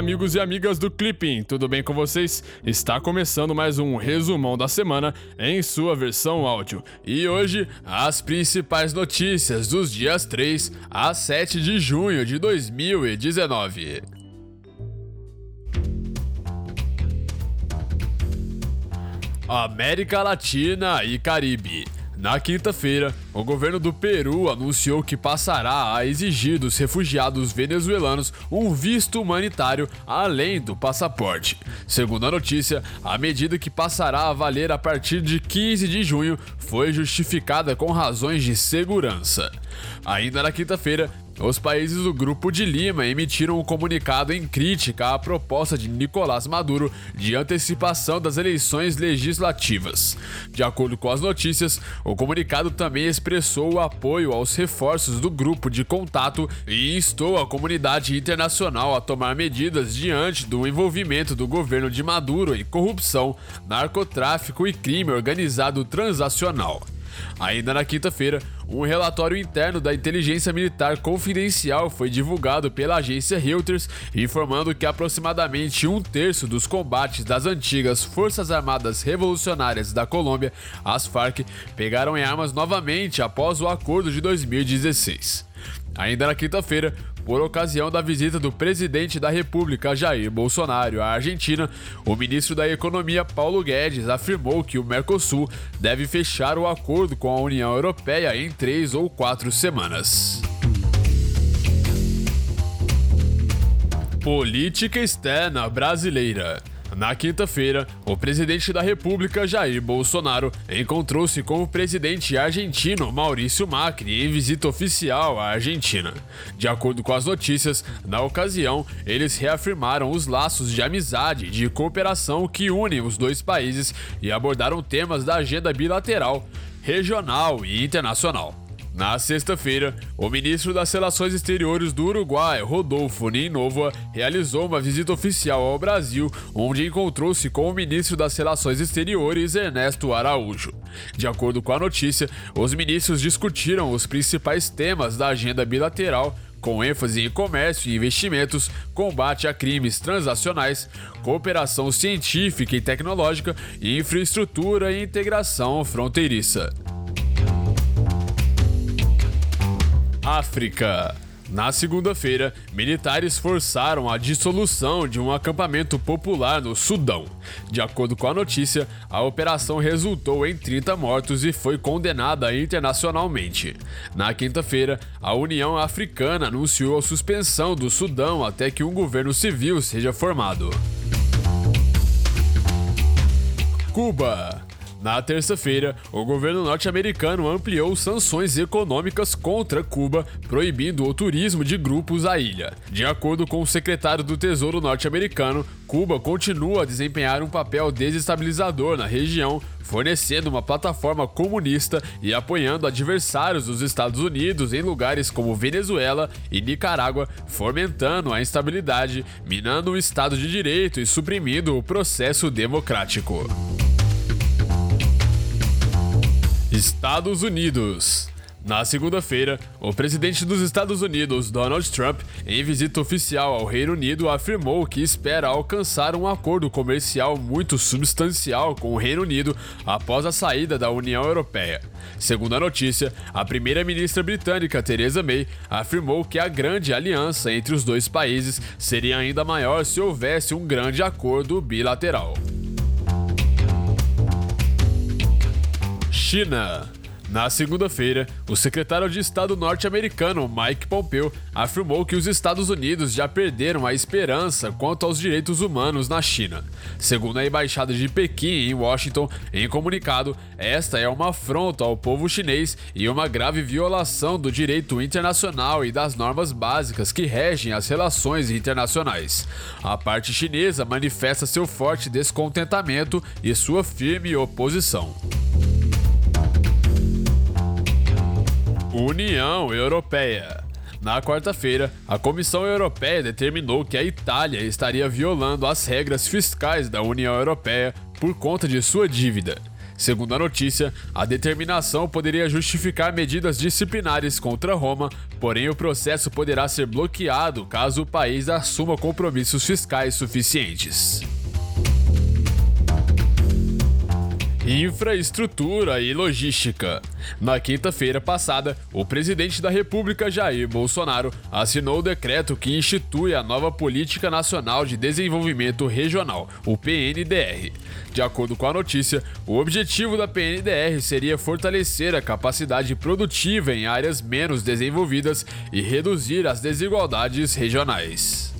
amigos e amigas do Clipping, tudo bem com vocês? Está começando mais um resumão da semana em sua versão áudio. E hoje, as principais notícias dos dias 3 a 7 de junho de 2019. América Latina e Caribe. Na quinta-feira, o governo do Peru anunciou que passará a exigir dos refugiados venezuelanos um visto humanitário além do passaporte. Segundo a notícia, a medida que passará a valer a partir de 15 de junho foi justificada com razões de segurança. Ainda na quinta-feira, os países do Grupo de Lima emitiram um comunicado em crítica à proposta de Nicolás Maduro de antecipação das eleições legislativas. De acordo com as notícias, o comunicado também expressou o apoio aos reforços do grupo de contato e instou a comunidade internacional a tomar medidas diante do envolvimento do governo de Maduro em corrupção, narcotráfico e crime organizado transacional. Ainda na quinta-feira, um relatório interno da inteligência militar confidencial foi divulgado pela agência Reuters, informando que aproximadamente um terço dos combates das antigas Forças Armadas Revolucionárias da Colômbia, as FARC, pegaram em armas novamente após o acordo de 2016. Ainda na quinta-feira, por ocasião da visita do presidente da República Jair Bolsonaro à Argentina, o ministro da Economia Paulo Guedes afirmou que o Mercosul deve fechar o acordo com a União Europeia em três ou quatro semanas. Política externa brasileira. Na quinta-feira, o presidente da República, Jair Bolsonaro, encontrou-se com o presidente argentino Maurício Macri em visita oficial à Argentina. De acordo com as notícias, na ocasião, eles reafirmaram os laços de amizade e de cooperação que unem os dois países e abordaram temas da agenda bilateral, regional e internacional. Na sexta-feira, o ministro das Relações Exteriores do Uruguai, Rodolfo Ninova, realizou uma visita oficial ao Brasil, onde encontrou-se com o ministro das Relações Exteriores, Ernesto Araújo. De acordo com a notícia, os ministros discutiram os principais temas da agenda bilateral com ênfase em comércio e investimentos, combate a crimes transacionais, cooperação científica e tecnológica, infraestrutura e integração fronteiriça. África. Na segunda-feira, militares forçaram a dissolução de um acampamento popular no Sudão. De acordo com a notícia, a operação resultou em 30 mortos e foi condenada internacionalmente. Na quinta-feira, a União Africana anunciou a suspensão do Sudão até que um governo civil seja formado. Cuba. Na terça-feira, o governo norte-americano ampliou sanções econômicas contra Cuba, proibindo o turismo de grupos à ilha. De acordo com o secretário do Tesouro norte-americano, Cuba continua a desempenhar um papel desestabilizador na região, fornecendo uma plataforma comunista e apoiando adversários dos Estados Unidos em lugares como Venezuela e Nicarágua, fomentando a instabilidade, minando o Estado de Direito e suprimindo o processo democrático. Estados Unidos. Na segunda-feira, o presidente dos Estados Unidos, Donald Trump, em visita oficial ao Reino Unido, afirmou que espera alcançar um acordo comercial muito substancial com o Reino Unido após a saída da União Europeia. Segundo a notícia, a primeira-ministra britânica Theresa May afirmou que a grande aliança entre os dois países seria ainda maior se houvesse um grande acordo bilateral. China. Na segunda-feira, o secretário de Estado norte-americano Mike Pompeo afirmou que os Estados Unidos já perderam a esperança quanto aos direitos humanos na China. Segundo a embaixada de Pequim em Washington, em comunicado, esta é uma afronta ao povo chinês e uma grave violação do direito internacional e das normas básicas que regem as relações internacionais. A parte chinesa manifesta seu forte descontentamento e sua firme oposição. União Europeia. Na quarta-feira, a Comissão Europeia determinou que a Itália estaria violando as regras fiscais da União Europeia por conta de sua dívida. Segundo a notícia, a determinação poderia justificar medidas disciplinares contra Roma, porém o processo poderá ser bloqueado caso o país assuma compromissos fiscais suficientes. Infraestrutura e logística. Na quinta-feira passada, o presidente da República Jair Bolsonaro assinou o decreto que institui a nova Política Nacional de Desenvolvimento Regional, o PNDR. De acordo com a notícia, o objetivo da PNDR seria fortalecer a capacidade produtiva em áreas menos desenvolvidas e reduzir as desigualdades regionais.